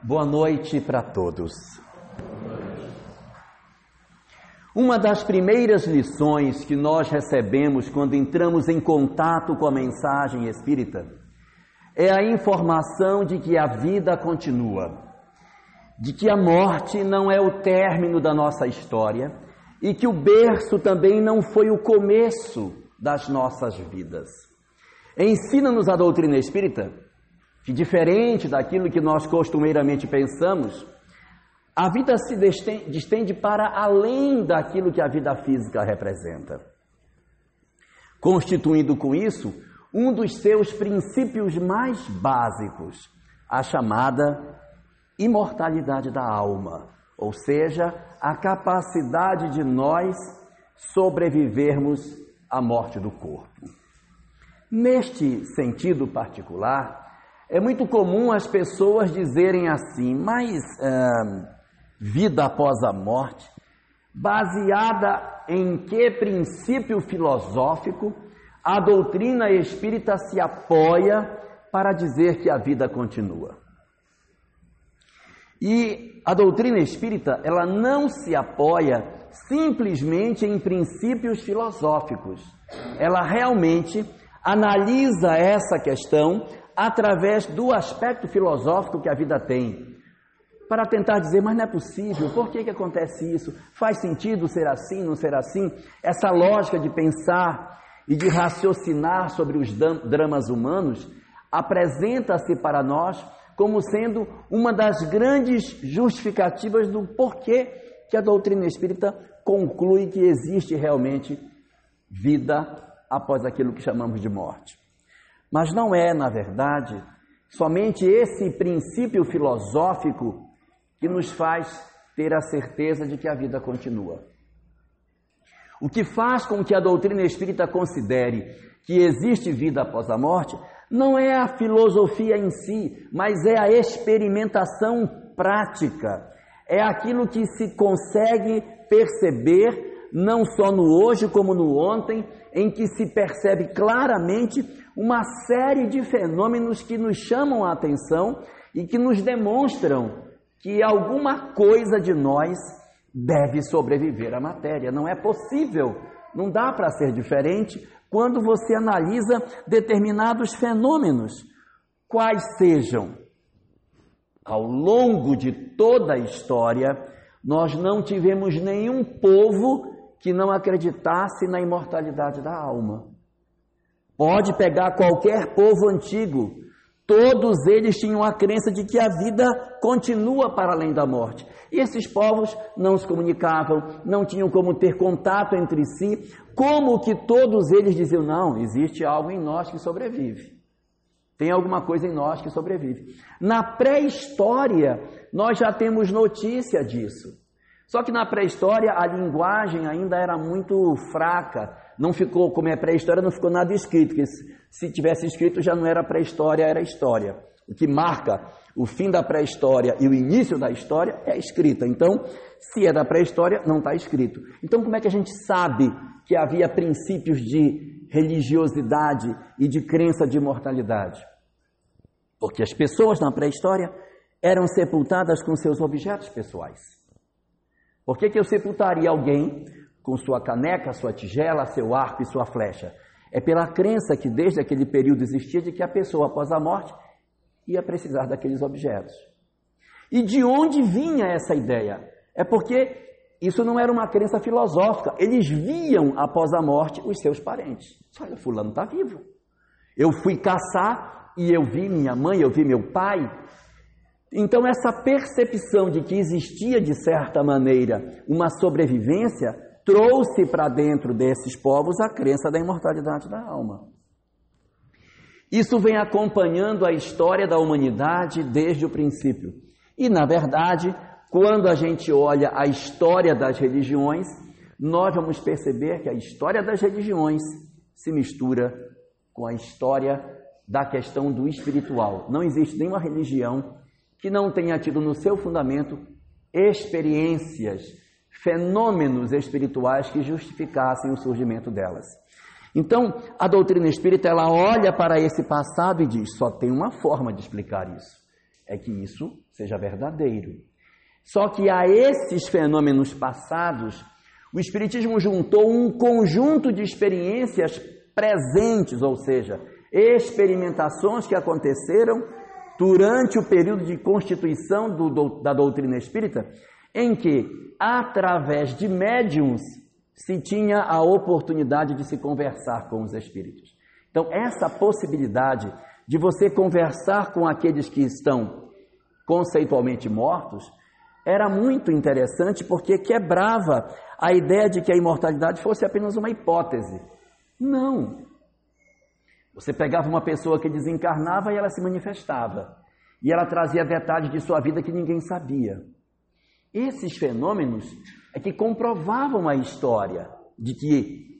Boa noite para todos. Uma das primeiras lições que nós recebemos quando entramos em contato com a mensagem espírita é a informação de que a vida continua, de que a morte não é o término da nossa história e que o berço também não foi o começo das nossas vidas. Ensina-nos a doutrina espírita que, diferente daquilo que nós costumeiramente pensamos, a vida se distende para além daquilo que a vida física representa, constituindo com isso um dos seus princípios mais básicos, a chamada imortalidade da alma, ou seja, a capacidade de nós sobrevivermos à morte do corpo. Neste sentido particular, é muito comum as pessoas dizerem assim, mas uh, vida após a morte, baseada em que princípio filosófico a doutrina espírita se apoia para dizer que a vida continua. E a doutrina espírita, ela não se apoia simplesmente em princípios filosóficos. Ela realmente analisa essa questão através do aspecto filosófico que a vida tem, para tentar dizer, mas não é possível, por que, que acontece isso? Faz sentido ser assim, não ser assim? Essa lógica de pensar e de raciocinar sobre os dramas humanos apresenta-se para nós como sendo uma das grandes justificativas do porquê que a doutrina espírita conclui que existe realmente vida após aquilo que chamamos de morte. Mas não é, na verdade, somente esse princípio filosófico que nos faz ter a certeza de que a vida continua. O que faz com que a doutrina espírita considere que existe vida após a morte não é a filosofia em si, mas é a experimentação prática. É aquilo que se consegue perceber não só no hoje como no ontem, em que se percebe claramente uma série de fenômenos que nos chamam a atenção e que nos demonstram que alguma coisa de nós deve sobreviver à matéria. Não é possível, não dá para ser diferente quando você analisa determinados fenômenos, quais sejam. Ao longo de toda a história, nós não tivemos nenhum povo que não acreditasse na imortalidade da alma. Pode pegar qualquer povo antigo, todos eles tinham a crença de que a vida continua para além da morte. E esses povos não se comunicavam, não tinham como ter contato entre si, como que todos eles diziam: não, existe algo em nós que sobrevive. Tem alguma coisa em nós que sobrevive. Na pré-história, nós já temos notícia disso. Só que na pré-história a linguagem ainda era muito fraca, não ficou, como é pré-história, não ficou nada escrito, porque se tivesse escrito já não era pré-história, era história. O que marca o fim da pré-história e o início da história é a escrita. Então, se é da pré-história, não está escrito. Então, como é que a gente sabe que havia princípios de religiosidade e de crença de imortalidade? Porque as pessoas na pré-história eram sepultadas com seus objetos pessoais. Por que, que eu sepultaria alguém com sua caneca, sua tigela, seu arco e sua flecha? É pela crença que desde aquele período existia de que a pessoa após a morte ia precisar daqueles objetos. E de onde vinha essa ideia? É porque isso não era uma crença filosófica. Eles viam após a morte os seus parentes. Olha, fulano está vivo. Eu fui caçar e eu vi minha mãe, eu vi meu pai, então, essa percepção de que existia, de certa maneira, uma sobrevivência, trouxe para dentro desses povos a crença da imortalidade da alma. Isso vem acompanhando a história da humanidade desde o princípio. E, na verdade, quando a gente olha a história das religiões, nós vamos perceber que a história das religiões se mistura com a história da questão do espiritual. Não existe nenhuma religião que não tenha tido no seu fundamento experiências, fenômenos espirituais que justificassem o surgimento delas. Então, a doutrina espírita ela olha para esse passado e diz: só tem uma forma de explicar isso. é que isso seja verdadeiro. Só que a esses fenômenos passados, o Espiritismo juntou um conjunto de experiências presentes, ou seja, experimentações que aconteceram durante o período de constituição do, da doutrina espírita, em que, através de médiums, se tinha a oportunidade de se conversar com os espíritos. Então, essa possibilidade de você conversar com aqueles que estão conceitualmente mortos era muito interessante porque quebrava a ideia de que a imortalidade fosse apenas uma hipótese. Não. Você pegava uma pessoa que desencarnava e ela se manifestava. E ela trazia detalhes de sua vida que ninguém sabia. Esses fenômenos é que comprovavam a história de que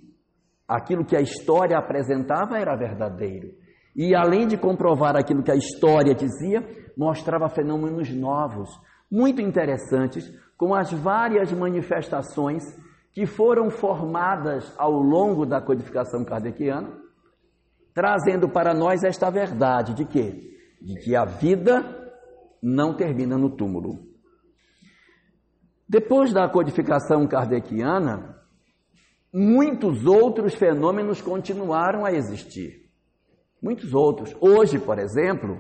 aquilo que a história apresentava era verdadeiro. E além de comprovar aquilo que a história dizia, mostrava fenômenos novos, muito interessantes, com as várias manifestações que foram formadas ao longo da codificação kardeciana, trazendo para nós esta verdade de que de que a vida não termina no túmulo. Depois da codificação kardeciana, muitos outros fenômenos continuaram a existir. Muitos outros. Hoje, por exemplo,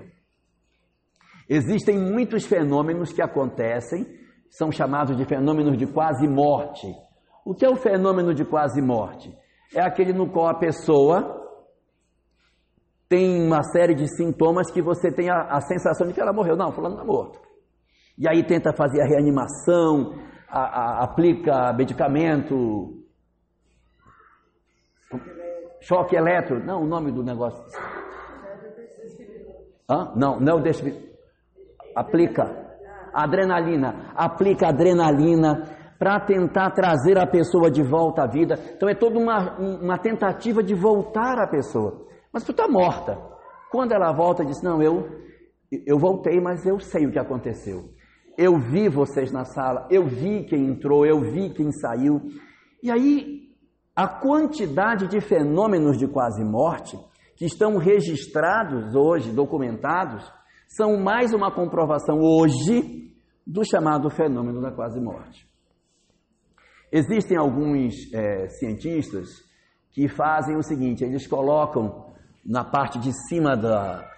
existem muitos fenômenos que acontecem, são chamados de fenômenos de quase morte. O que é o fenômeno de quase morte? É aquele no qual a pessoa tem uma série de sintomas que você tem a, a sensação de que ela morreu. Não, fulano está morto. E aí tenta fazer a reanimação, a, a, aplica medicamento, Choque elétrico. Não, o nome do negócio. Hã? Não, não deixa. Aplica. Adrenalina. Aplica adrenalina para tentar trazer a pessoa de volta à vida. Então é toda uma, uma tentativa de voltar a pessoa. Mas tu está morta. Quando ela volta, diz: Não, eu, eu voltei, mas eu sei o que aconteceu. Eu vi vocês na sala, eu vi quem entrou, eu vi quem saiu. E aí a quantidade de fenômenos de quase morte que estão registrados hoje, documentados, são mais uma comprovação hoje do chamado fenômeno da quase morte. Existem alguns é, cientistas que fazem o seguinte: eles colocam na parte de cima da,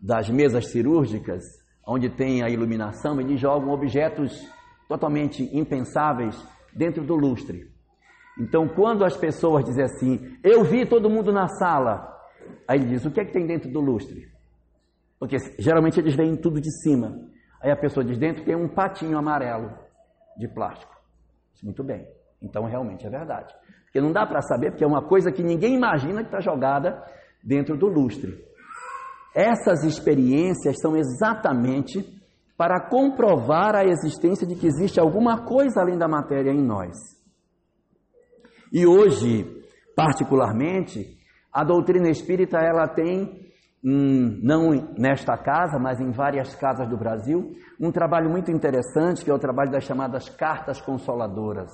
das mesas cirúrgicas, onde tem a iluminação, eles jogam objetos totalmente impensáveis dentro do lustre. Então, quando as pessoas dizem assim, eu vi todo mundo na sala, aí ele diz, o que é que tem dentro do lustre? Porque geralmente eles veem tudo de cima. Aí a pessoa diz, dentro tem um patinho amarelo de plástico. Muito bem. Então, realmente é verdade. Porque não dá para saber, porque é uma coisa que ninguém imagina que está jogada dentro do lustre. Essas experiências são exatamente para comprovar a existência de que existe alguma coisa além da matéria em nós. E hoje, particularmente, a doutrina espírita ela tem, não nesta casa, mas em várias casas do Brasil, um trabalho muito interessante que é o trabalho das chamadas cartas consoladoras,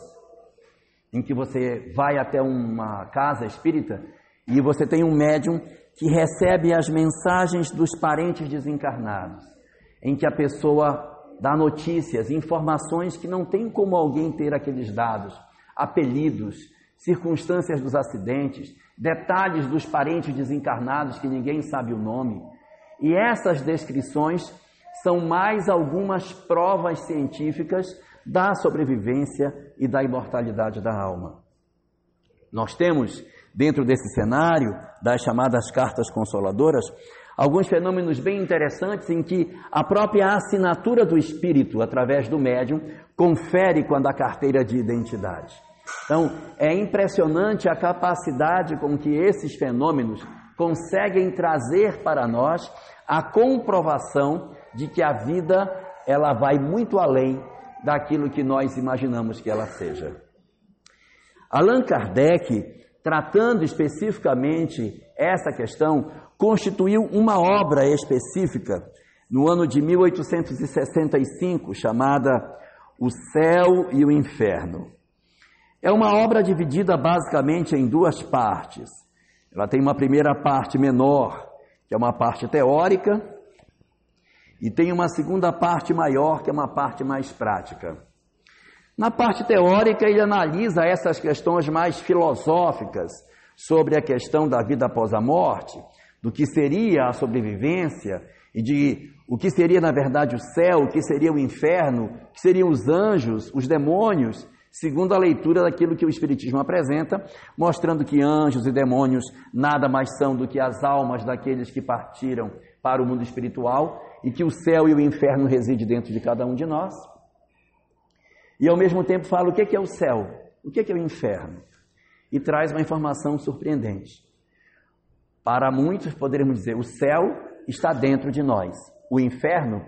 em que você vai até uma casa espírita e você tem um médium que recebe as mensagens dos parentes desencarnados, em que a pessoa dá notícias, informações que não tem como alguém ter aqueles dados, apelidos, circunstâncias dos acidentes, detalhes dos parentes desencarnados que ninguém sabe o nome. E essas descrições são mais algumas provas científicas da sobrevivência e da imortalidade da alma. Nós temos, dentro desse cenário das chamadas cartas consoladoras, alguns fenômenos bem interessantes em que a própria assinatura do espírito, através do médium, confere quando a carteira de identidade. Então, é impressionante a capacidade com que esses fenômenos conseguem trazer para nós a comprovação de que a vida ela vai muito além daquilo que nós imaginamos que ela seja. Allan Kardec, tratando especificamente essa questão, constituiu uma obra específica no ano de 1865 chamada O Céu e o Inferno. É uma obra dividida basicamente em duas partes. Ela tem uma primeira parte menor, que é uma parte teórica, E tem uma segunda parte maior, que é uma parte mais prática. Na parte teórica, ele analisa essas questões mais filosóficas sobre a questão da vida após a morte, do que seria a sobrevivência e de o que seria na verdade o céu, o que seria o inferno, o que seriam os anjos, os demônios, segundo a leitura daquilo que o Espiritismo apresenta, mostrando que anjos e demônios nada mais são do que as almas daqueles que partiram para o mundo espiritual e que o céu e o inferno residem dentro de cada um de nós. E ao mesmo tempo fala o que é o céu, o que é o inferno, e traz uma informação surpreendente. Para muitos, poderíamos dizer, o céu está dentro de nós, o inferno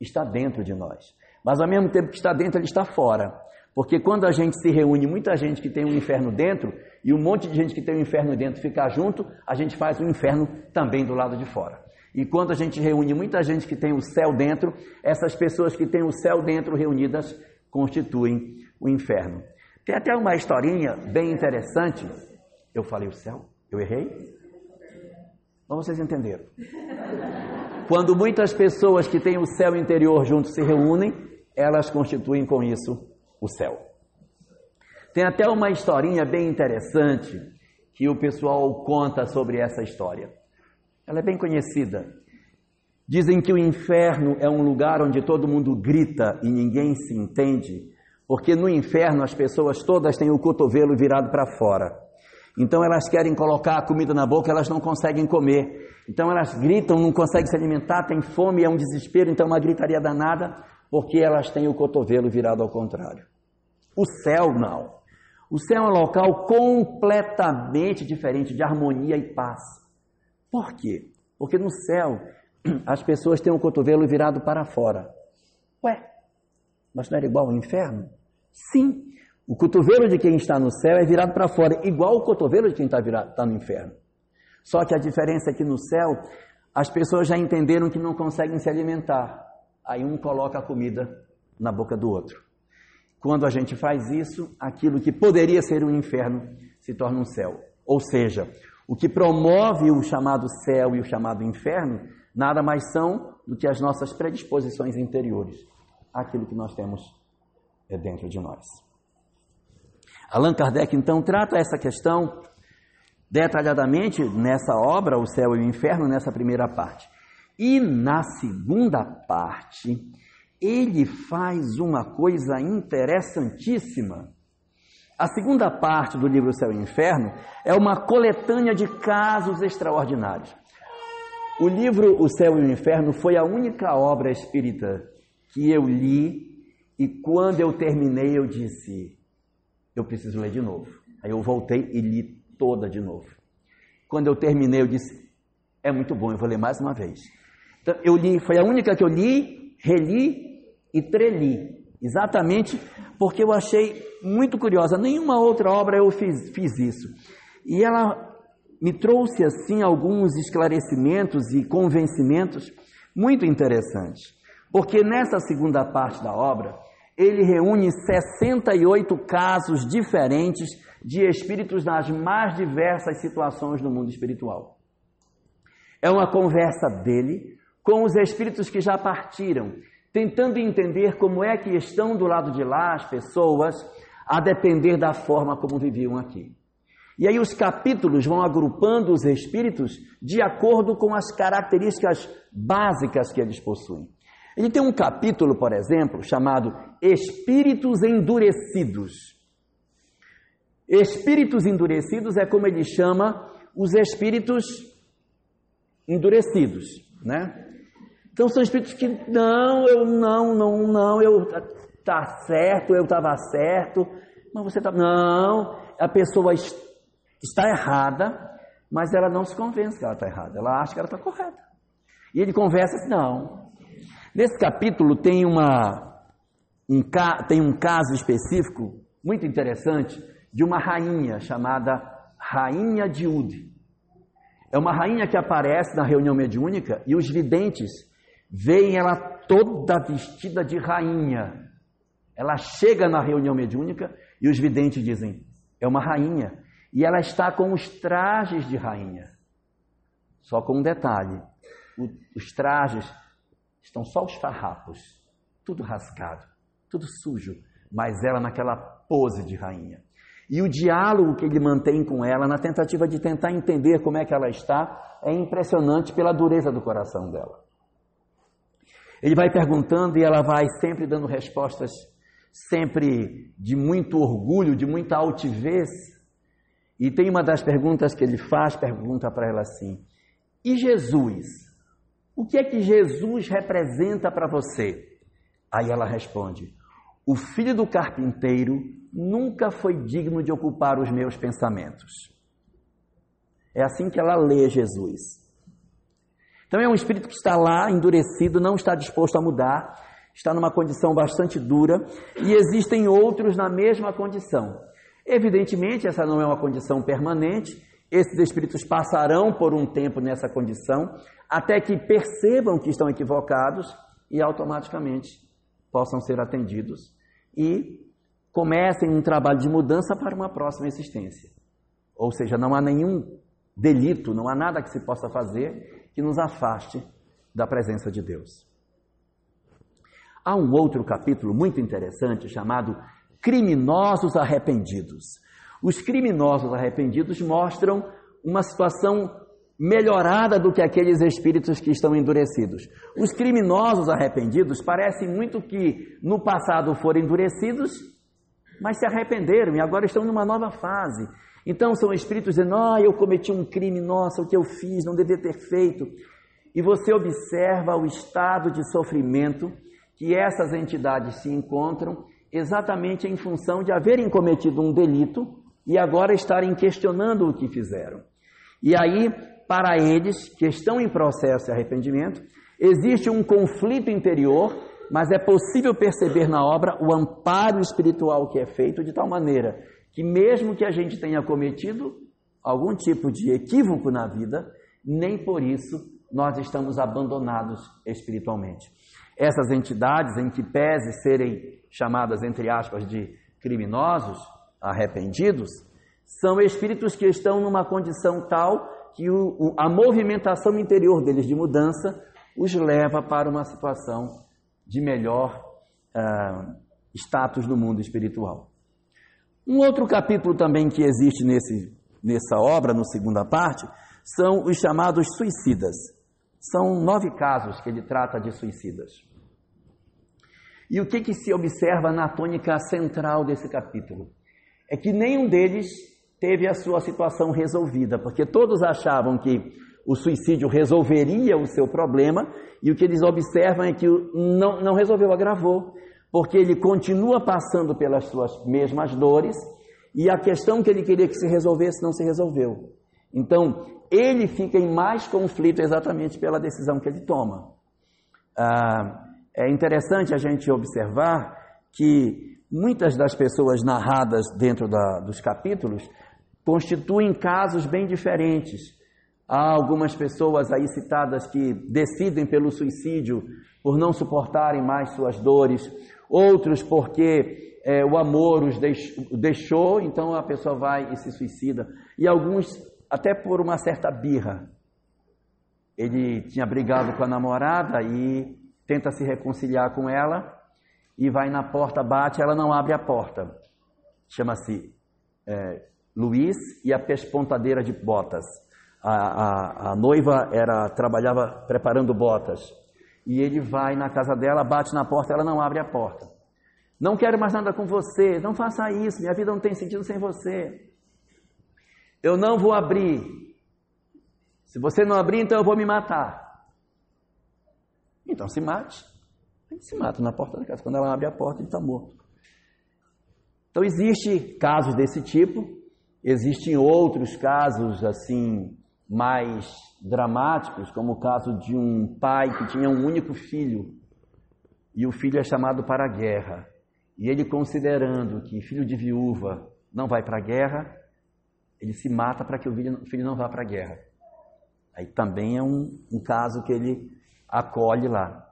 está dentro de nós. Mas ao mesmo tempo que está dentro, ele está fora. Porque quando a gente se reúne, muita gente que tem um inferno dentro, e um monte de gente que tem um inferno dentro ficar junto, a gente faz o um inferno também do lado de fora. E quando a gente reúne muita gente que tem o céu dentro, essas pessoas que têm o céu dentro reunidas constituem o inferno. Tem até uma historinha bem interessante. Eu falei o céu? Eu errei? Mas vocês entenderam. Quando muitas pessoas que têm o céu interior juntos se reúnem, elas constituem com isso o céu. Tem até uma historinha bem interessante que o pessoal conta sobre essa história. Ela é bem conhecida. Dizem que o inferno é um lugar onde todo mundo grita e ninguém se entende, porque no inferno as pessoas todas têm o cotovelo virado para fora. Então elas querem colocar a comida na boca, elas não conseguem comer. Então elas gritam, não conseguem se alimentar, têm fome, é um desespero, então uma gritaria danada, porque elas têm o cotovelo virado ao contrário. O céu não. O céu é um local completamente diferente de harmonia e paz. Por quê? Porque no céu as pessoas têm o cotovelo virado para fora. Ué, mas não era igual ao inferno? Sim, o cotovelo de quem está no céu é virado para fora, igual o cotovelo de quem está, virado, está no inferno. Só que a diferença é que no céu as pessoas já entenderam que não conseguem se alimentar. Aí um coloca a comida na boca do outro. Quando a gente faz isso, aquilo que poderia ser um inferno se torna um céu. Ou seja, o que promove o chamado céu e o chamado inferno nada mais são do que as nossas predisposições interiores, aquilo que nós temos é dentro de nós. Allan Kardec então trata essa questão detalhadamente nessa obra, O Céu e o Inferno, nessa primeira parte. E na segunda parte, ele faz uma coisa interessantíssima. A segunda parte do livro O Céu e o Inferno é uma coletânea de casos extraordinários. O livro O Céu e o Inferno foi a única obra espírita que eu li e quando eu terminei eu disse: eu preciso ler de novo. Aí eu voltei e li toda de novo. Quando eu terminei, eu disse, é muito bom, eu vou ler mais uma vez. Então, eu li, foi a única que eu li, reli e treli. Exatamente porque eu achei muito curiosa. Nenhuma outra obra eu fiz, fiz isso. E ela me trouxe, assim, alguns esclarecimentos e convencimentos muito interessantes. Porque nessa segunda parte da obra, ele reúne 68 casos diferentes de espíritos nas mais diversas situações do mundo espiritual. É uma conversa dele com os espíritos que já partiram, tentando entender como é que estão do lado de lá as pessoas, a depender da forma como viviam aqui. E aí os capítulos vão agrupando os espíritos de acordo com as características básicas que eles possuem. Ele tem um capítulo, por exemplo, chamado Espíritos Endurecidos. Espíritos endurecidos é como ele chama os espíritos endurecidos, né? Então são espíritos que não, eu não, não, não, eu tá certo, eu estava certo, mas você tá não, a pessoa está errada, mas ela não se convence que ela está errada, ela acha que ela está correta. E ele conversa assim, não, Nesse capítulo tem, uma, um, tem um caso específico muito interessante de uma rainha chamada Rainha de. É uma rainha que aparece na reunião mediúnica e os videntes veem ela toda vestida de rainha. Ela chega na reunião mediúnica e os videntes dizem: é uma rainha. E ela está com os trajes de rainha. Só com um detalhe: os trajes estão só os farrapos, tudo rascado, tudo sujo, mas ela naquela pose de rainha. E o diálogo que ele mantém com ela, na tentativa de tentar entender como é que ela está, é impressionante pela dureza do coração dela. Ele vai perguntando e ela vai sempre dando respostas, sempre de muito orgulho, de muita altivez. E tem uma das perguntas que ele faz, pergunta para ela assim: E Jesus? O que é que Jesus representa para você? Aí ela responde: O filho do carpinteiro nunca foi digno de ocupar os meus pensamentos. É assim que ela lê Jesus. Então é um espírito que está lá, endurecido, não está disposto a mudar, está numa condição bastante dura, e existem outros na mesma condição. Evidentemente, essa não é uma condição permanente, esses espíritos passarão por um tempo nessa condição, até que percebam que estão equivocados e automaticamente possam ser atendidos e comecem um trabalho de mudança para uma próxima existência. Ou seja, não há nenhum delito, não há nada que se possa fazer que nos afaste da presença de Deus. Há um outro capítulo muito interessante chamado Criminosos Arrependidos. Os criminosos arrependidos mostram uma situação melhorada do que aqueles espíritos que estão endurecidos. Os criminosos arrependidos parecem muito que no passado foram endurecidos mas se arrependeram e agora estão numa nova fase. Então são espíritos dizendo: Ah, eu cometi um crime, nossa, o que eu fiz, não devia ter feito. E você observa o estado de sofrimento que essas entidades se encontram exatamente em função de haverem cometido um delito e agora estarem questionando o que fizeram. E aí, para eles, que estão em processo de arrependimento, existe um conflito interior mas é possível perceber na obra o amparo espiritual que é feito de tal maneira que, mesmo que a gente tenha cometido algum tipo de equívoco na vida, nem por isso nós estamos abandonados espiritualmente. Essas entidades, em que pese serem chamadas, entre aspas, de criminosos, arrependidos, são espíritos que estão numa condição tal que o, a movimentação interior deles de mudança os leva para uma situação de melhor uh, status no mundo espiritual. Um outro capítulo também que existe nesse, nessa obra, na segunda parte, são os chamados suicidas. São nove casos que ele trata de suicidas. E o que, que se observa na tônica central desse capítulo? É que nenhum deles teve a sua situação resolvida, porque todos achavam que o suicídio resolveria o seu problema, e o que eles observam é que não, não resolveu, agravou, porque ele continua passando pelas suas mesmas dores, e a questão que ele queria que se resolvesse não se resolveu. Então, ele fica em mais conflito exatamente pela decisão que ele toma. Ah, é interessante a gente observar que muitas das pessoas narradas dentro da, dos capítulos constituem casos bem diferentes. Há algumas pessoas aí citadas que decidem pelo suicídio por não suportarem mais suas dores, outros porque é, o amor os deixou, então a pessoa vai e se suicida, e alguns até por uma certa birra. Ele tinha brigado com a namorada e tenta se reconciliar com ela e vai na porta, bate, ela não abre a porta. Chama-se é, Luiz e a pespontadeira de botas a, a, a noiva era trabalhava preparando botas. E ele vai na casa dela, bate na porta, ela não abre a porta. Não quero mais nada com você, não faça isso, minha vida não tem sentido sem você. Eu não vou abrir. Se você não abrir, então eu vou me matar. Então se mate. Ele se mata na porta da casa. Quando ela abre a porta, ele está morto. Então existe casos desse tipo, existem outros casos assim mais dramáticos, como o caso de um pai que tinha um único filho e o filho é chamado para a guerra. E ele, considerando que filho de viúva não vai para a guerra, ele se mata para que o filho não vá para a guerra. Aí também é um, um caso que ele acolhe lá.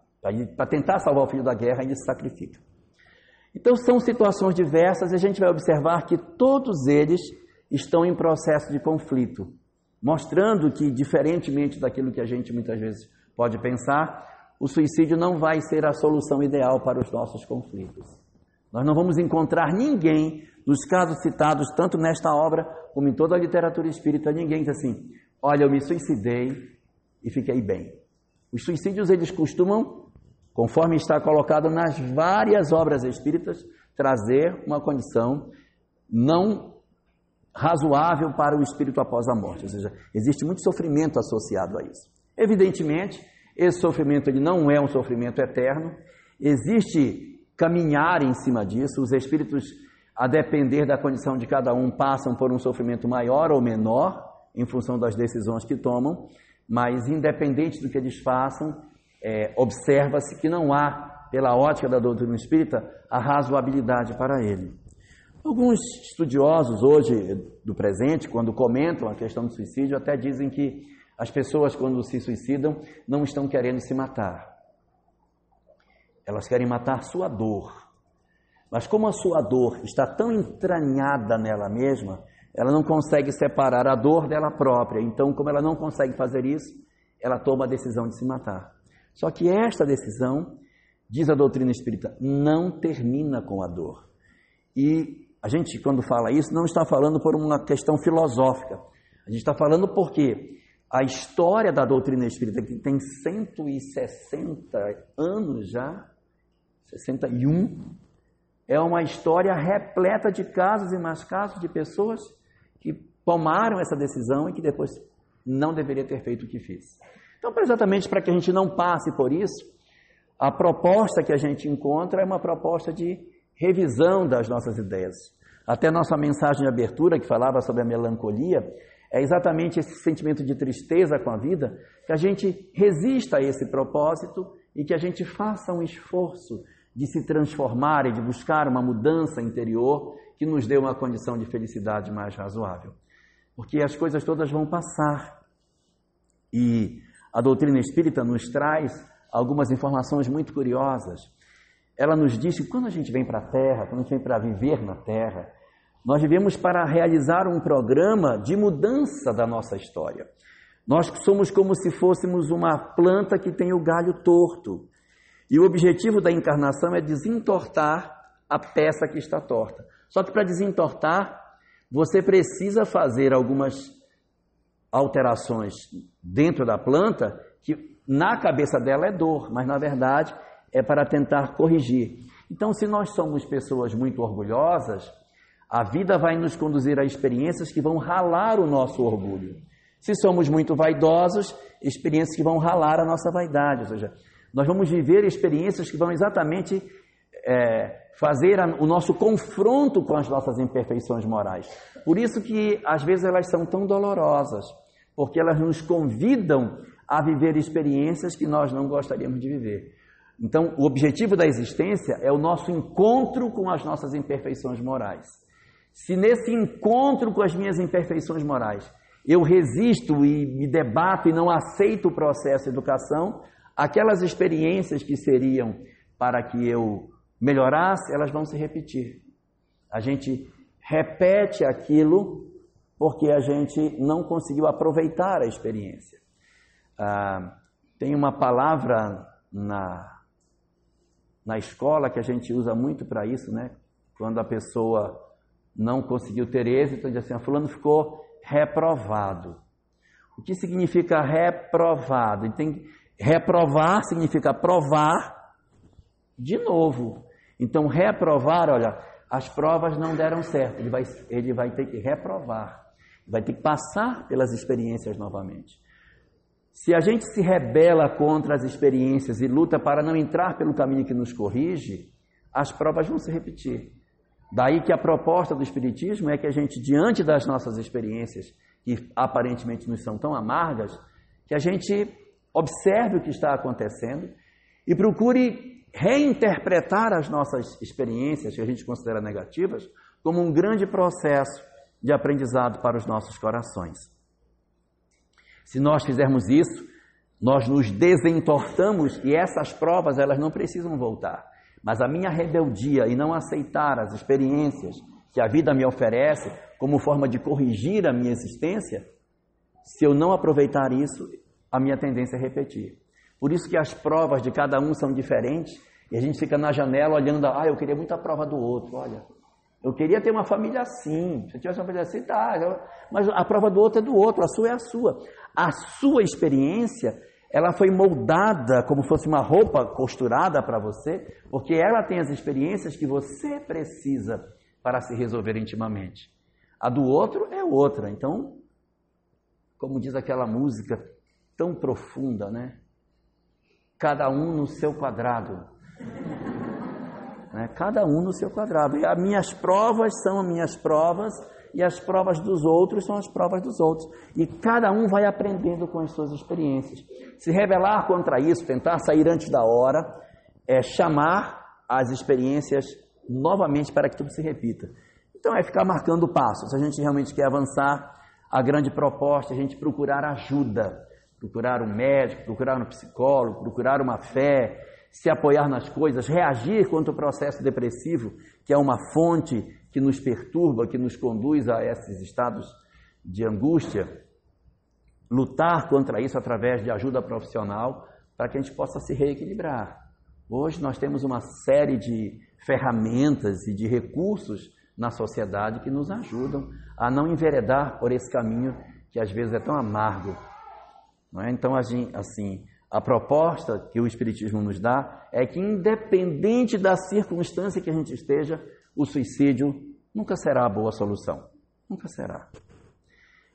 Para tentar salvar o filho da guerra, ele se sacrifica. Então são situações diversas e a gente vai observar que todos eles estão em processo de conflito mostrando que, diferentemente daquilo que a gente muitas vezes pode pensar, o suicídio não vai ser a solução ideal para os nossos conflitos. Nós não vamos encontrar ninguém, nos casos citados, tanto nesta obra como em toda a literatura espírita, ninguém diz assim: olha, eu me suicidei e fiquei bem. Os suicídios, eles costumam, conforme está colocado nas várias obras espíritas, trazer uma condição não razoável para o espírito após a morte. Ou seja, existe muito sofrimento associado a isso. Evidentemente, esse sofrimento ele não é um sofrimento eterno, existe caminhar em cima disso, os espíritos, a depender da condição de cada um, passam por um sofrimento maior ou menor, em função das decisões que tomam, mas independente do que eles façam, é, observa-se que não há, pela ótica da doutrina espírita, a razoabilidade para ele. Alguns estudiosos hoje do presente, quando comentam a questão do suicídio, até dizem que as pessoas, quando se suicidam, não estão querendo se matar. Elas querem matar sua dor. Mas como a sua dor está tão entranhada nela mesma, ela não consegue separar a dor dela própria. Então, como ela não consegue fazer isso, ela toma a decisão de se matar. Só que esta decisão, diz a doutrina espírita, não termina com a dor. E a gente, quando fala isso, não está falando por uma questão filosófica. A gente está falando porque a história da doutrina espírita, que tem 160 anos já, 61, é uma história repleta de casos e mais casos de pessoas que tomaram essa decisão e que depois não deveria ter feito o que fez. Então, exatamente para que a gente não passe por isso, a proposta que a gente encontra é uma proposta de revisão das nossas ideias. Até nossa mensagem de abertura, que falava sobre a melancolia, é exatamente esse sentimento de tristeza com a vida, que a gente resista a esse propósito e que a gente faça um esforço de se transformar e de buscar uma mudança interior que nos dê uma condição de felicidade mais razoável. Porque as coisas todas vão passar. E a doutrina espírita nos traz algumas informações muito curiosas ela nos diz que quando a gente vem para a Terra, quando a gente vem para viver na Terra, nós vivemos para realizar um programa de mudança da nossa história. Nós somos como se fôssemos uma planta que tem o galho torto. E o objetivo da encarnação é desentortar a peça que está torta. Só que para desentortar, você precisa fazer algumas alterações dentro da planta que na cabeça dela é dor, mas na verdade é para tentar corrigir. Então, se nós somos pessoas muito orgulhosas, a vida vai nos conduzir a experiências que vão ralar o nosso orgulho. Se somos muito vaidosos, experiências que vão ralar a nossa vaidade. Ou seja, nós vamos viver experiências que vão exatamente é, fazer a, o nosso confronto com as nossas imperfeições morais. Por isso que às vezes elas são tão dolorosas, porque elas nos convidam a viver experiências que nós não gostaríamos de viver. Então, o objetivo da existência é o nosso encontro com as nossas imperfeições morais. Se nesse encontro com as minhas imperfeições morais eu resisto e me debato e não aceito o processo de educação, aquelas experiências que seriam para que eu melhorasse, elas vão se repetir. A gente repete aquilo porque a gente não conseguiu aproveitar a experiência. Ah, tem uma palavra na na escola que a gente usa muito para isso, né? Quando a pessoa não conseguiu ter êxito, diz assim, a fulano ficou reprovado. O que significa reprovado? Tem reprovar significa provar de novo. Então reprovar, olha, as provas não deram certo. Ele vai, ele vai ter que reprovar, vai ter que passar pelas experiências novamente. Se a gente se rebela contra as experiências e luta para não entrar pelo caminho que nos corrige, as provas vão se repetir. Daí que a proposta do Espiritismo é que a gente, diante das nossas experiências, que aparentemente nos são tão amargas, que a gente observe o que está acontecendo e procure reinterpretar as nossas experiências, que a gente considera negativas, como um grande processo de aprendizado para os nossos corações. Se nós fizermos isso, nós nos desentortamos e essas provas elas não precisam voltar. Mas a minha rebeldia e não aceitar as experiências que a vida me oferece como forma de corrigir a minha existência, se eu não aproveitar isso, a minha tendência é repetir. Por isso que as provas de cada um são diferentes. E a gente fica na janela olhando, ah, eu queria muito a prova do outro, olha. Eu queria ter uma família assim. Se eu tivesse uma família assim, tá. Mas a prova do outro é do outro, a sua é a sua. A sua experiência, ela foi moldada como fosse uma roupa costurada para você, porque ela tem as experiências que você precisa para se resolver intimamente. A do outro é outra. Então, como diz aquela música tão profunda, né? Cada um no seu quadrado. Né? Cada um no seu quadrado. E as minhas provas são as minhas provas, e as provas dos outros são as provas dos outros. E cada um vai aprendendo com as suas experiências. Se rebelar contra isso, tentar sair antes da hora, é chamar as experiências novamente para que tudo se repita. Então é ficar marcando passos. Se a gente realmente quer avançar, a grande proposta é a gente procurar ajuda, procurar um médico, procurar um psicólogo, procurar uma fé, se apoiar nas coisas, reagir contra o processo depressivo, que é uma fonte que nos perturba, que nos conduz a esses estados de angústia, lutar contra isso através de ajuda profissional para que a gente possa se reequilibrar. Hoje nós temos uma série de ferramentas e de recursos na sociedade que nos ajudam a não enveredar por esse caminho que às vezes é tão amargo. É? Então, assim, a proposta que o Espiritismo nos dá é que, independente da circunstância que a gente esteja, o suicídio nunca será a boa solução. Nunca será.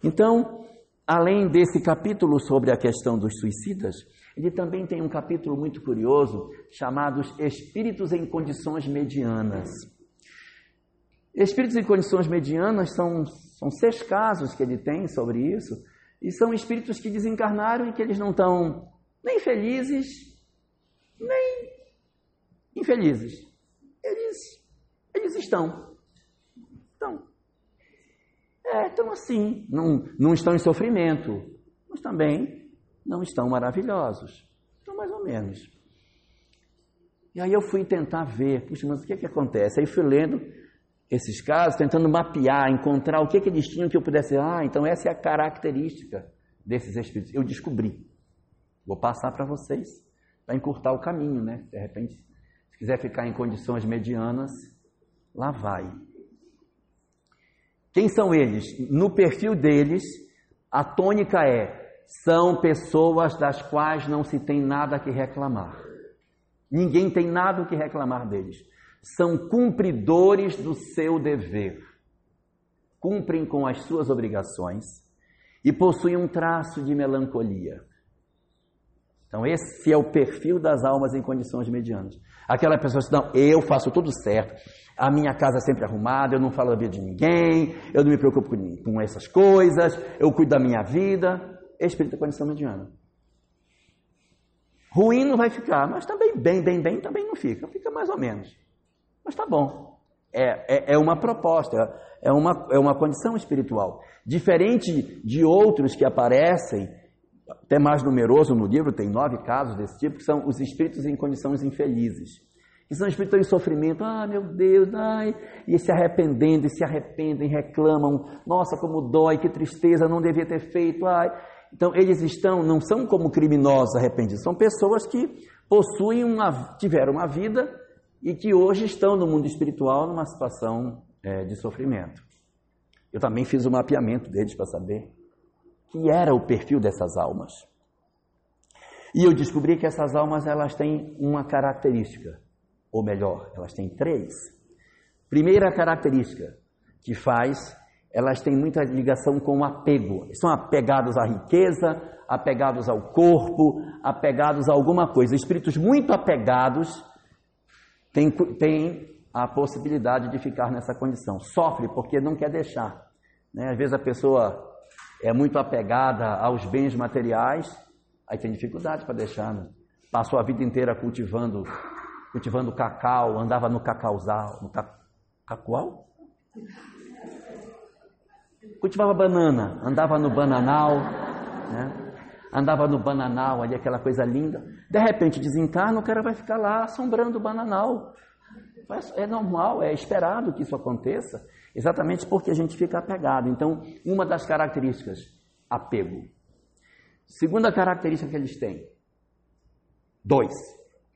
Então, além desse capítulo sobre a questão dos suicidas, ele também tem um capítulo muito curioso chamado Espíritos em Condições Medianas. Espíritos em condições medianas são, são seis casos que ele tem sobre isso, e são espíritos que desencarnaram e que eles não estão nem felizes, nem infelizes. Eles, eles estão. Estão. É, estão assim. Não, não estão em sofrimento, mas também não estão maravilhosos. Estão mais ou menos. E aí eu fui tentar ver, puxa, mas o que, é que acontece? Aí fui lendo esses casos, tentando mapear, encontrar o que, que eles tinham que eu pudesse. Ah, então essa é a característica desses espíritos. Eu descobri. Vou passar para vocês, para encurtar o caminho, né? De repente, se quiser ficar em condições medianas, lá vai. Quem são eles? No perfil deles, a tônica é: são pessoas das quais não se tem nada que reclamar. Ninguém tem nada o que reclamar deles são cumpridores do seu dever, cumprem com as suas obrigações e possuem um traço de melancolia. Então, esse é o perfil das almas em condições medianas. Aquela pessoa diz: Não, eu faço tudo certo, a minha casa é sempre arrumada, eu não falo a vida de ninguém, eu não me preocupo com, com essas coisas, eu cuido da minha vida. Espírito é condição mediana. Ruim não vai ficar, mas também bem, bem, bem também não fica, fica mais ou menos. Mas tá bom. É, é, é, uma proposta, é uma, é uma condição espiritual. Diferente de outros que aparecem, até mais numeroso no livro, tem nove casos desse tipo, que são os espíritos em condições infelizes. Que são espíritos em sofrimento, ah, meu Deus, ai, e se arrependendo, e se arrependem, reclamam, nossa, como dói, que tristeza, não devia ter feito, ai. Então, eles estão, não são como criminosos arrependidos, são pessoas que possuem uma, tiveram uma vida e que hoje estão no mundo espiritual numa situação é, de sofrimento. Eu também fiz o um mapeamento deles para saber que era o perfil dessas almas. E eu descobri que essas almas elas têm uma característica, ou melhor, elas têm três. Primeira característica que faz, elas têm muita ligação com o apego. São apegados à riqueza, apegados ao corpo, apegados a alguma coisa. Espíritos muito apegados tem, tem a possibilidade de ficar nessa condição. Sofre porque não quer deixar. Né? Às vezes a pessoa é muito apegada aos bens materiais, aí tem dificuldade para deixar. Né? Passou a vida inteira cultivando, cultivando cacau, andava no cacauzal, no ca, cacual? Cultivava banana, andava no bananal, né? Andava no bananal ali, aquela coisa linda. De repente desencarna, o cara vai ficar lá assombrando o bananal. É normal, é esperado que isso aconteça, exatamente porque a gente fica apegado. Então, uma das características, apego. Segunda característica que eles têm, Dois,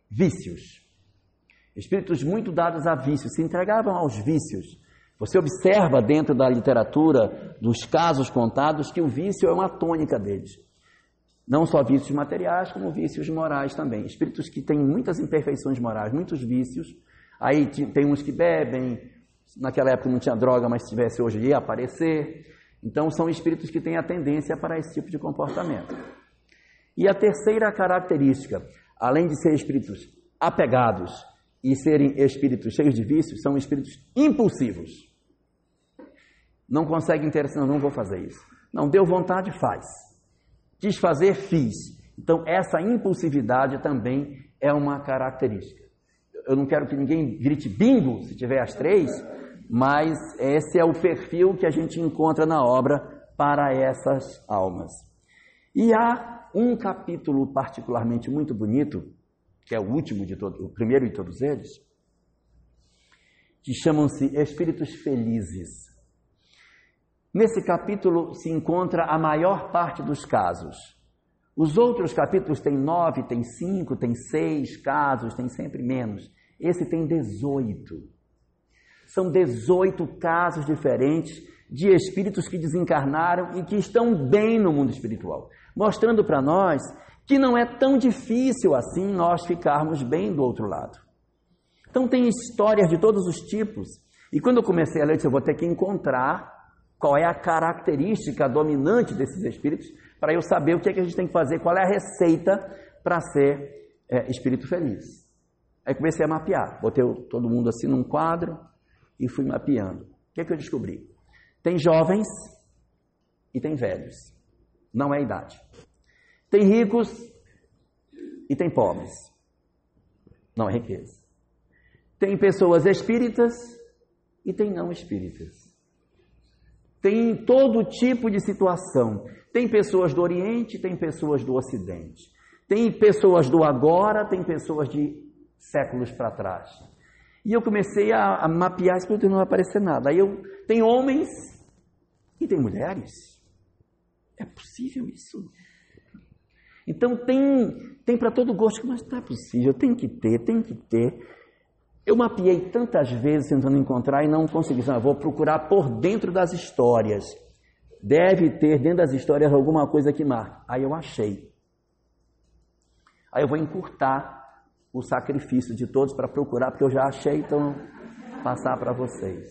vícios. Espíritos muito dados a vícios, se entregavam aos vícios. Você observa dentro da literatura, dos casos contados, que o vício é uma tônica deles. Não só vícios materiais, como vícios morais também. Espíritos que têm muitas imperfeições morais, muitos vícios. Aí tem uns que bebem, naquela época não tinha droga, mas se tivesse hoje ia aparecer. Então são espíritos que têm a tendência para esse tipo de comportamento. E a terceira característica, além de ser espíritos apegados e serem espíritos cheios de vícios, são espíritos impulsivos. Não consegue interessar, não, não vou fazer isso. Não, deu vontade, faz. Quis fazer, fiz. Então, essa impulsividade também é uma característica. Eu não quero que ninguém grite bingo se tiver as três, mas esse é o perfil que a gente encontra na obra para essas almas. E há um capítulo particularmente muito bonito, que é o último de todos, o primeiro de todos eles, que chamam-se Espíritos Felizes. Nesse capítulo se encontra a maior parte dos casos. Os outros capítulos têm nove, tem cinco, tem seis casos, tem sempre menos. Esse tem dezoito. São dezoito casos diferentes de espíritos que desencarnaram e que estão bem no mundo espiritual, mostrando para nós que não é tão difícil assim nós ficarmos bem do outro lado. Então tem histórias de todos os tipos. E quando eu comecei a ler, eu vou ter que encontrar qual é a característica dominante desses espíritos, para eu saber o que, é que a gente tem que fazer, qual é a receita para ser é, espírito feliz. Aí comecei a mapear, botei todo mundo assim num quadro e fui mapeando. O que, é que eu descobri? Tem jovens e tem velhos, não é idade. Tem ricos e tem pobres, não é riqueza. Tem pessoas espíritas e tem não espíritas. Tem todo tipo de situação. Tem pessoas do Oriente, tem pessoas do Ocidente. Tem pessoas do agora, tem pessoas de séculos para trás. E eu comecei a, a mapear isso, não aparecer nada. Aí eu tem homens e tem mulheres. É possível isso? Então tem tem para todo gosto, mas não é possível, tem que ter, tem que ter. Eu mapeei tantas vezes tentando encontrar e não consegui. Ah, vou procurar por dentro das histórias. Deve ter dentro das histórias alguma coisa que marque. Aí eu achei. Aí eu vou encurtar o sacrifício de todos para procurar, porque eu já achei, então passar para vocês.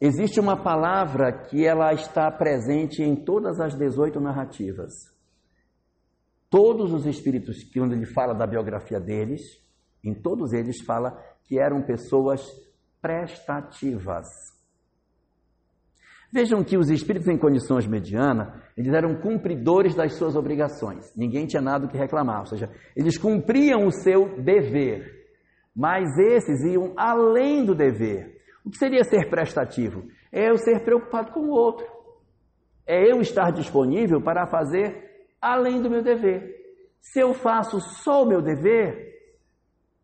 Existe uma palavra que ela está presente em todas as 18 narrativas. Todos os espíritos que quando ele fala da biografia deles, em todos eles fala que eram pessoas prestativas. Vejam que os espíritos em condições medianas, eles eram cumpridores das suas obrigações. Ninguém tinha nada que reclamar, ou seja, eles cumpriam o seu dever. Mas esses iam além do dever. O que seria ser prestativo? É eu ser preocupado com o outro. É eu estar disponível para fazer além do meu dever. Se eu faço só o meu dever,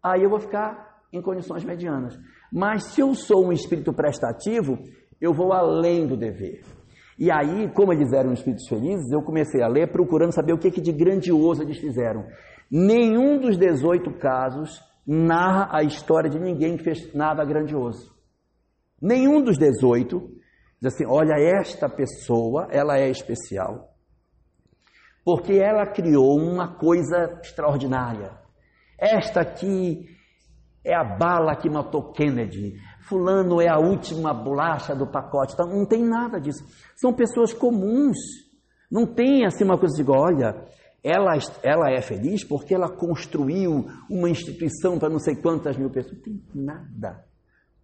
aí eu vou ficar em condições medianas. Mas se eu sou um espírito prestativo, eu vou além do dever. E aí, como eles eram espíritos felizes, eu comecei a ler procurando saber o que, que de grandioso eles fizeram. Nenhum dos 18 casos narra a história de ninguém que fez nada grandioso. Nenhum dos 18 diz assim: olha, esta pessoa, ela é especial, porque ela criou uma coisa extraordinária. Esta aqui é a bala que matou Kennedy. Fulano é a última bolacha do pacote. Então, não tem nada disso. São pessoas comuns. Não tem assim uma coisa de, olha, ela, ela é feliz porque ela construiu uma instituição para não sei quantas mil pessoas. Não tem nada.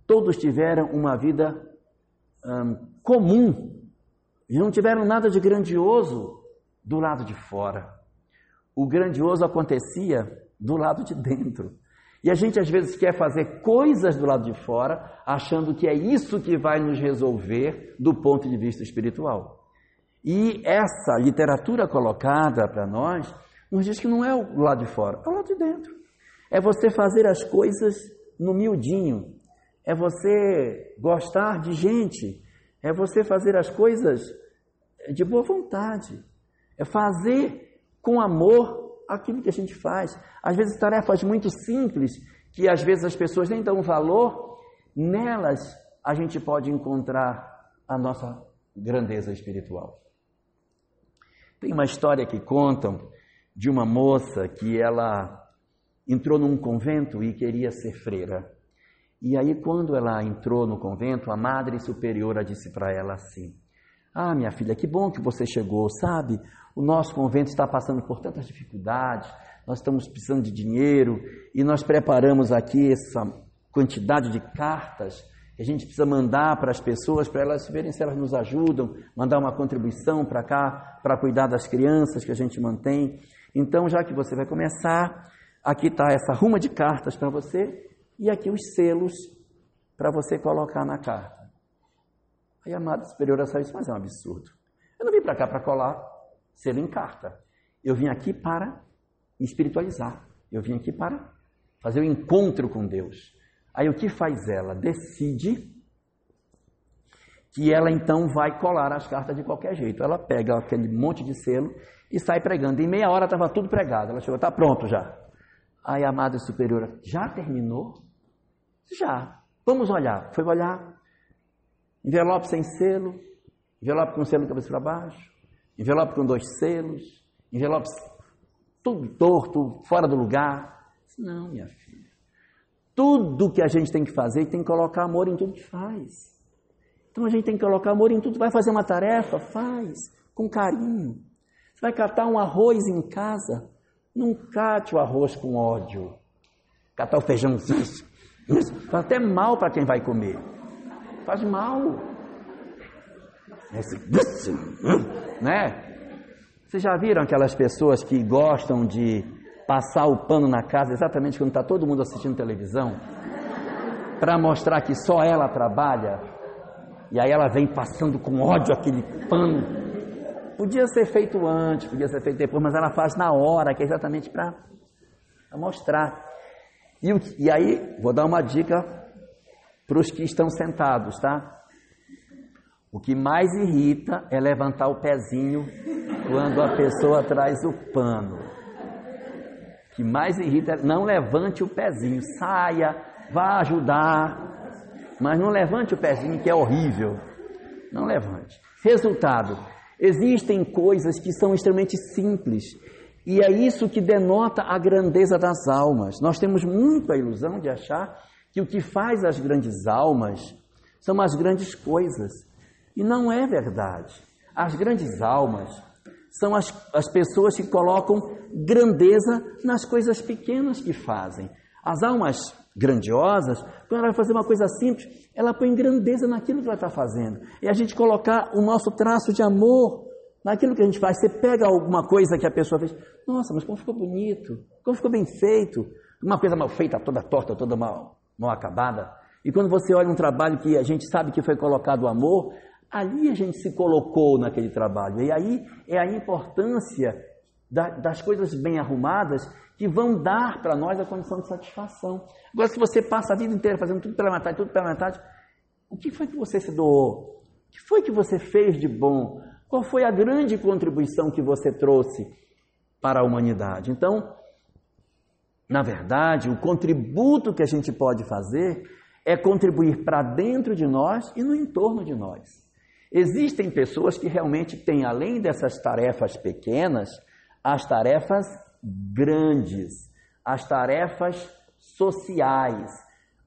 Todos tiveram uma vida hum, comum. E não tiveram nada de grandioso do lado de fora. O grandioso acontecia do lado de dentro. E a gente às vezes quer fazer coisas do lado de fora, achando que é isso que vai nos resolver do ponto de vista espiritual. E essa literatura colocada para nós nos diz que não é o lado de fora, é o lado de dentro. É você fazer as coisas no miudinho, é você gostar de gente, é você fazer as coisas de boa vontade, é fazer com amor aquilo que a gente faz. Às vezes tarefas muito simples, que às vezes as pessoas nem dão valor, nelas a gente pode encontrar a nossa grandeza espiritual. Tem uma história que contam de uma moça que ela entrou num convento e queria ser freira. E aí, quando ela entrou no convento, a madre superiora disse para ela assim: Ah, minha filha, que bom que você chegou, sabe? O nosso convento está passando por tantas dificuldades, nós estamos precisando de dinheiro e nós preparamos aqui essa quantidade de cartas que a gente precisa mandar para as pessoas, para elas verem se elas nos ajudam, mandar uma contribuição para cá, para cuidar das crianças que a gente mantém. Então, já que você vai começar, aqui está essa ruma de cartas para você e aqui os selos para você colocar na carta. Aí a amada superiora saiu e disse, mas é um absurdo. Eu não vim para cá para colar selo em carta. Eu vim aqui para espiritualizar. Eu vim aqui para fazer o um encontro com Deus. Aí o que faz ela? Decide que ela então vai colar as cartas de qualquer jeito. Ela pega aquele monte de selo e sai pregando. Em meia hora estava tudo pregado. Ela chegou, está pronto já. Aí a amada superiora, já terminou? Já. Vamos olhar. Foi olhar. Envelope sem selo, envelope com selo de cabeça para baixo, envelope com dois selos, envelope tudo torto, fora do lugar. Não, minha filha. Tudo que a gente tem que fazer, tem que colocar amor em tudo que faz. Então a gente tem que colocar amor em tudo. Vai fazer uma tarefa? Faz, com carinho. Você vai catar um arroz em casa? Não cate o arroz com ódio. Catar o feijão, faz até mal para quem vai comer. Faz mal. Né? Vocês já viram aquelas pessoas que gostam de passar o pano na casa exatamente quando está todo mundo assistindo televisão? Para mostrar que só ela trabalha? E aí ela vem passando com ódio aquele pano Podia ser feito antes, podia ser feito depois, mas ela faz na hora, que é exatamente para mostrar. E, e aí, vou dar uma dica para os que estão sentados, tá? O que mais irrita é levantar o pezinho quando a pessoa traz o pano. O que mais irrita é não levante o pezinho, saia, vá ajudar, mas não levante o pezinho que é horrível. Não levante. Resultado: Existem coisas que são extremamente simples e é isso que denota a grandeza das almas. Nós temos muito a ilusão de achar que o que faz as grandes almas são as grandes coisas. E não é verdade. As grandes almas são as, as pessoas que colocam grandeza nas coisas pequenas que fazem. As almas grandiosas, quando ela vai fazer uma coisa simples, ela põe grandeza naquilo que ela está fazendo. E a gente colocar o nosso traço de amor naquilo que a gente faz. Você pega alguma coisa que a pessoa fez, nossa, mas como ficou bonito, como ficou bem feito, uma coisa mal feita, toda torta, toda mal, mal acabada. E quando você olha um trabalho que a gente sabe que foi colocado o amor, ali a gente se colocou naquele trabalho. E aí é a importância das coisas bem arrumadas que vão dar para nós a condição de satisfação. Agora, se você passa a vida inteira fazendo tudo pela metade, tudo pela metade, o que foi que você se doou? O que foi que você fez de bom? Qual foi a grande contribuição que você trouxe para a humanidade? Então, na verdade, o contributo que a gente pode fazer é contribuir para dentro de nós e no entorno de nós. Existem pessoas que realmente têm, além dessas tarefas pequenas, as tarefas grandes, as tarefas sociais,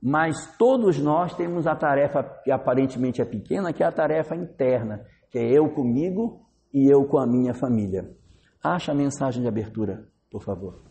mas todos nós temos a tarefa que aparentemente é pequena, que é a tarefa interna, que é eu comigo e eu com a minha família. Acha a mensagem de abertura, por favor.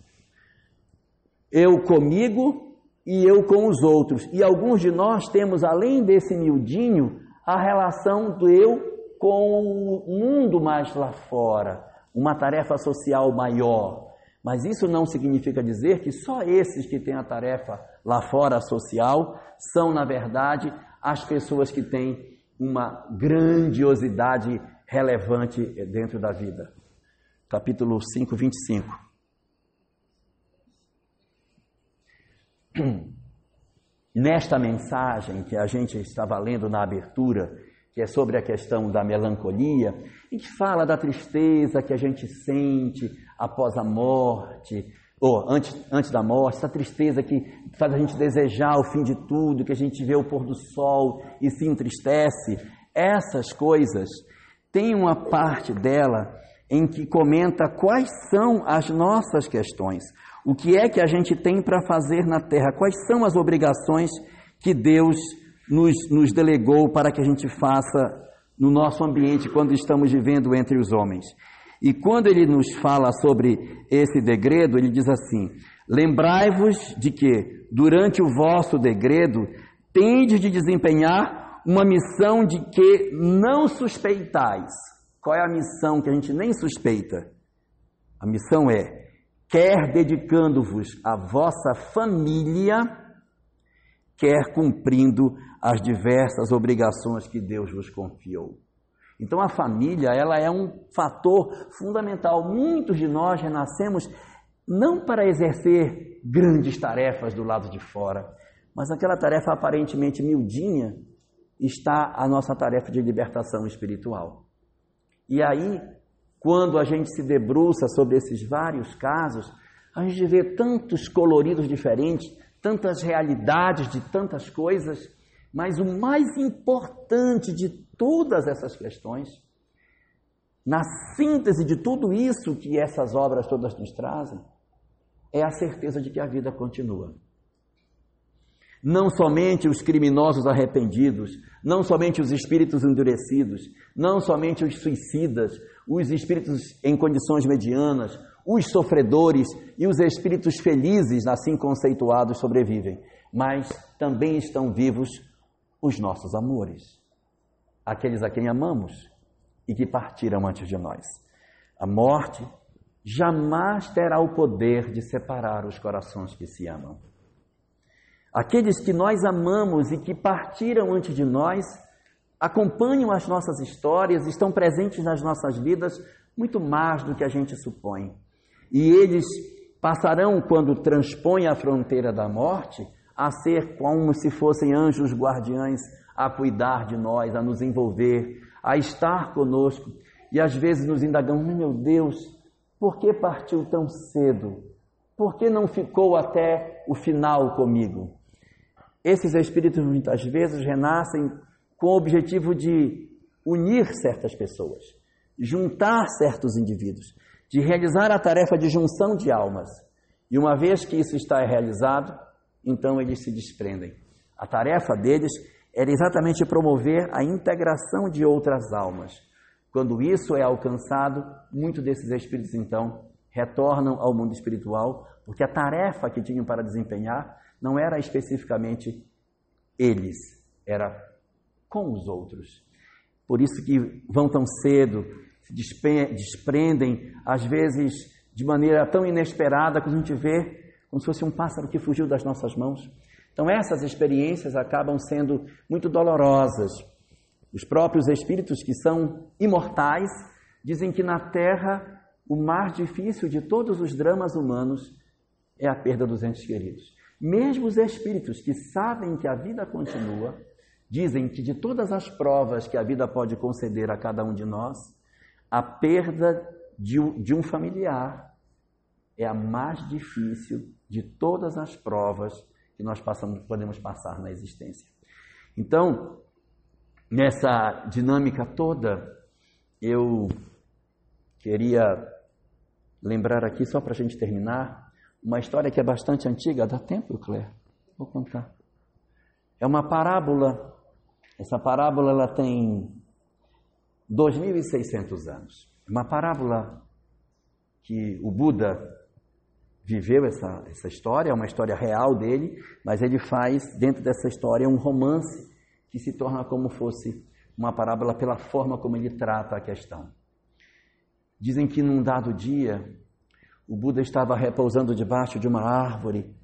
Eu comigo e eu com os outros. E alguns de nós temos, além desse miudinho, a relação do eu com o mundo mais lá fora, uma tarefa social maior. Mas isso não significa dizer que só esses que têm a tarefa lá fora social são, na verdade, as pessoas que têm uma grandiosidade relevante dentro da vida. Capítulo 5, 25. Nesta mensagem que a gente estava lendo na abertura, que é sobre a questão da melancolia, e que fala da tristeza que a gente sente após a morte, ou antes, antes da morte, essa tristeza que faz a gente desejar o fim de tudo, que a gente vê o pôr do sol e se entristece. Essas coisas, tem uma parte dela em que comenta quais são as nossas questões, o que é que a gente tem para fazer na terra, quais são as obrigações que Deus nos, nos delegou para que a gente faça no nosso ambiente quando estamos vivendo entre os homens. E quando ele nos fala sobre esse degredo, ele diz assim: Lembrai-vos de que, durante o vosso degredo, tendes de desempenhar uma missão de que não suspeitais. Qual é a missão que a gente nem suspeita? A missão é: quer dedicando-vos à vossa família, quer cumprindo as diversas obrigações que Deus vos confiou. Então a família, ela é um fator fundamental. Muitos de nós renascemos não para exercer grandes tarefas do lado de fora, mas aquela tarefa aparentemente miudinha está a nossa tarefa de libertação espiritual. E aí, quando a gente se debruça sobre esses vários casos, a gente vê tantos coloridos diferentes, tantas realidades de tantas coisas, mas o mais importante de todas essas questões, na síntese de tudo isso que essas obras todas nos trazem, é a certeza de que a vida continua. Não somente os criminosos arrependidos, não somente os espíritos endurecidos, não somente os suicidas, os espíritos em condições medianas, os sofredores e os espíritos felizes, assim conceituados, sobrevivem, mas também estão vivos os nossos amores, aqueles a quem amamos e que partiram antes de nós. A morte jamais terá o poder de separar os corações que se amam. Aqueles que nós amamos e que partiram antes de nós acompanham as nossas histórias, estão presentes nas nossas vidas muito mais do que a gente supõe. E eles passarão, quando transpõem a fronteira da morte, a ser como se fossem anjos guardiães a cuidar de nós, a nos envolver, a estar conosco. E às vezes nos indagamos, meu Deus, por que partiu tão cedo? Por que não ficou até o final comigo? Esses espíritos muitas vezes renascem com o objetivo de unir certas pessoas, juntar certos indivíduos, de realizar a tarefa de junção de almas. E uma vez que isso está realizado, então eles se desprendem. A tarefa deles era exatamente promover a integração de outras almas. Quando isso é alcançado, muitos desses espíritos então retornam ao mundo espiritual, porque a tarefa que tinham para desempenhar não era especificamente eles, era com os outros. Por isso que vão tão cedo, se desprendem, às vezes de maneira tão inesperada que a gente vê como se fosse um pássaro que fugiu das nossas mãos. Então, essas experiências acabam sendo muito dolorosas. Os próprios espíritos que são imortais dizem que na Terra o mais difícil de todos os dramas humanos é a perda dos entes queridos. Mesmo os espíritos que sabem que a vida continua, dizem que de todas as provas que a vida pode conceder a cada um de nós, a perda de um familiar é a mais difícil de todas as provas que nós passamos, podemos passar na existência. Então, nessa dinâmica toda, eu queria lembrar aqui, só para a gente terminar, uma história que é bastante antiga. Dá tempo, Claire? Vou contar. É uma parábola. Essa parábola ela tem 2.600 anos. Uma parábola que o Buda viveu essa, essa história, é uma história real dele, mas ele faz dentro dessa história um romance que se torna como fosse uma parábola pela forma como ele trata a questão. Dizem que num dado dia, o Buda estava repousando debaixo de uma árvore,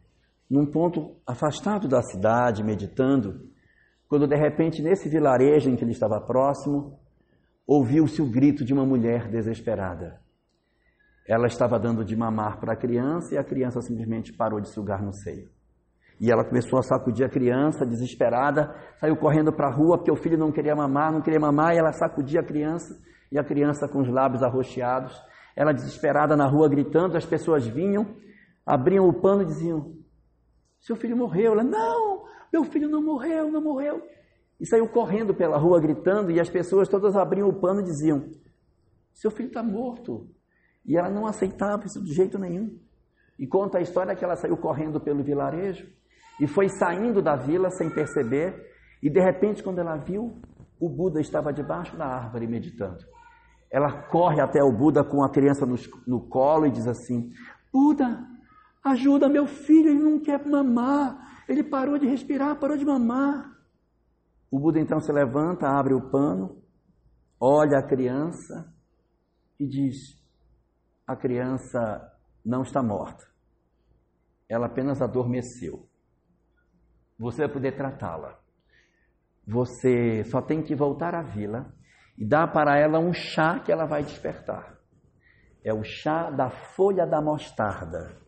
num ponto afastado da cidade, meditando, quando de repente, nesse vilarejo em que ele estava próximo, ouviu-se o grito de uma mulher desesperada. Ela estava dando de mamar para a criança e a criança simplesmente parou de sugar no seio. E ela começou a sacudir a criança, desesperada, saiu correndo para a rua porque o filho não queria mamar, não queria mamar, e ela sacudia a criança, e a criança com os lábios arroxeados. Ela desesperada na rua gritando, as pessoas vinham, abriam o pano e diziam: Seu filho morreu. Ela, não, meu filho não morreu, não morreu. E saiu correndo pela rua gritando, e as pessoas todas abriam o pano e diziam: Seu filho está morto. E ela não aceitava isso de jeito nenhum. E conta a história que ela saiu correndo pelo vilarejo e foi saindo da vila sem perceber, e de repente, quando ela viu, o Buda estava debaixo da árvore meditando. Ela corre até o Buda com a criança no, no colo e diz assim: Buda, ajuda meu filho, ele não quer mamar, ele parou de respirar, parou de mamar. O Buda então se levanta, abre o pano, olha a criança e diz: A criança não está morta, ela apenas adormeceu. Você vai poder tratá-la. Você só tem que voltar à vila e dar para ela um chá que ela vai despertar. É o chá da folha da mostarda.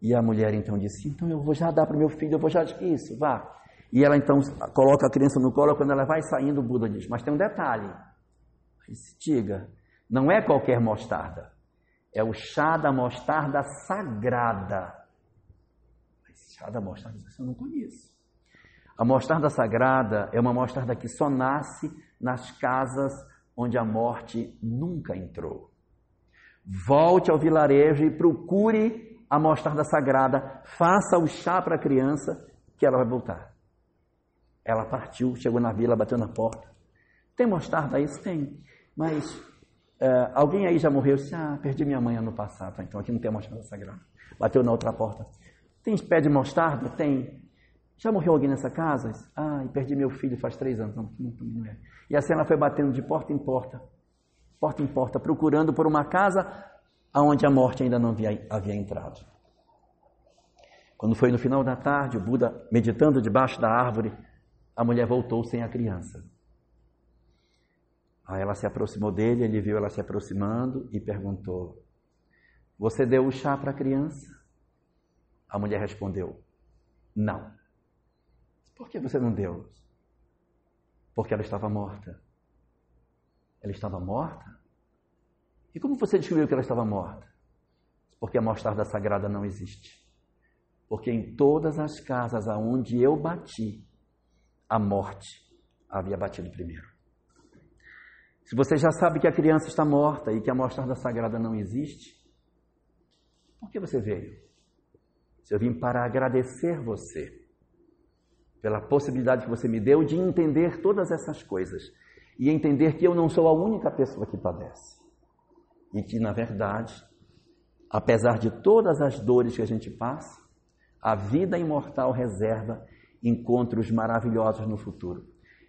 E a mulher então disse: Então eu vou já dar para meu filho, eu vou já. Isso, vá. E ela então coloca a criança no colo. Quando ela vai saindo, o Buda diz: Mas tem um detalhe. Diga, não é qualquer mostarda. É o chá da mostarda sagrada. Mas chá da mostarda, eu não conheço. A mostarda sagrada é uma mostarda que só nasce nas casas onde a morte nunca entrou. Volte ao vilarejo e procure a mostarda sagrada, faça o chá para a criança que ela vai voltar. Ela partiu, chegou na vila, bateu na porta. Tem mostarda aí? Tem. Mas Uh, alguém aí já morreu? Disse, ah, perdi minha mãe ano passado, então aqui não tem mostarda sagrada. Bateu na outra porta. Tem pé de mostarda? Tem. Já morreu alguém nessa casa? Ah, e perdi meu filho faz três anos. Não, não, não é. E assim ela foi batendo de porta em porta, porta em porta, procurando por uma casa aonde a morte ainda não havia, havia entrado. Quando foi no final da tarde, o Buda meditando debaixo da árvore, a mulher voltou sem a criança. Aí ela se aproximou dele, ele viu ela se aproximando e perguntou: Você deu o chá para a criança? A mulher respondeu: Não. Por que você não deu? Porque ela estava morta. Ela estava morta? E como você descobriu que ela estava morta? Porque a mostarda sagrada não existe. Porque em todas as casas aonde eu bati, a morte havia batido primeiro. Se você já sabe que a criança está morta e que a mostarda sagrada não existe, por que você veio? Se eu vim para agradecer você pela possibilidade que você me deu de entender todas essas coisas e entender que eu não sou a única pessoa que padece e que, na verdade, apesar de todas as dores que a gente passa, a vida imortal reserva encontros maravilhosos no futuro.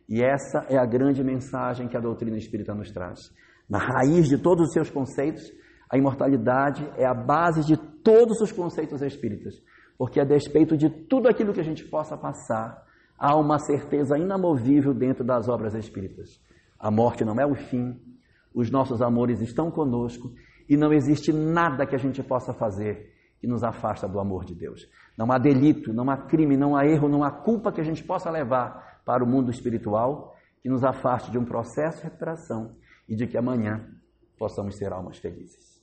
E essa é a grande mensagem que a doutrina espírita nos traz. Na raiz de todos os seus conceitos, a imortalidade é a base de todos os conceitos espíritas. Porque, a despeito de tudo aquilo que a gente possa passar, há uma certeza inamovível dentro das obras espíritas. A morte não é o fim, os nossos amores estão conosco e não existe nada que a gente possa fazer que nos afasta do amor de Deus. Não há delito, não há crime, não há erro, não há culpa que a gente possa levar para o mundo espiritual que nos afaste de um processo de recuperação e de que amanhã possamos ser almas felizes.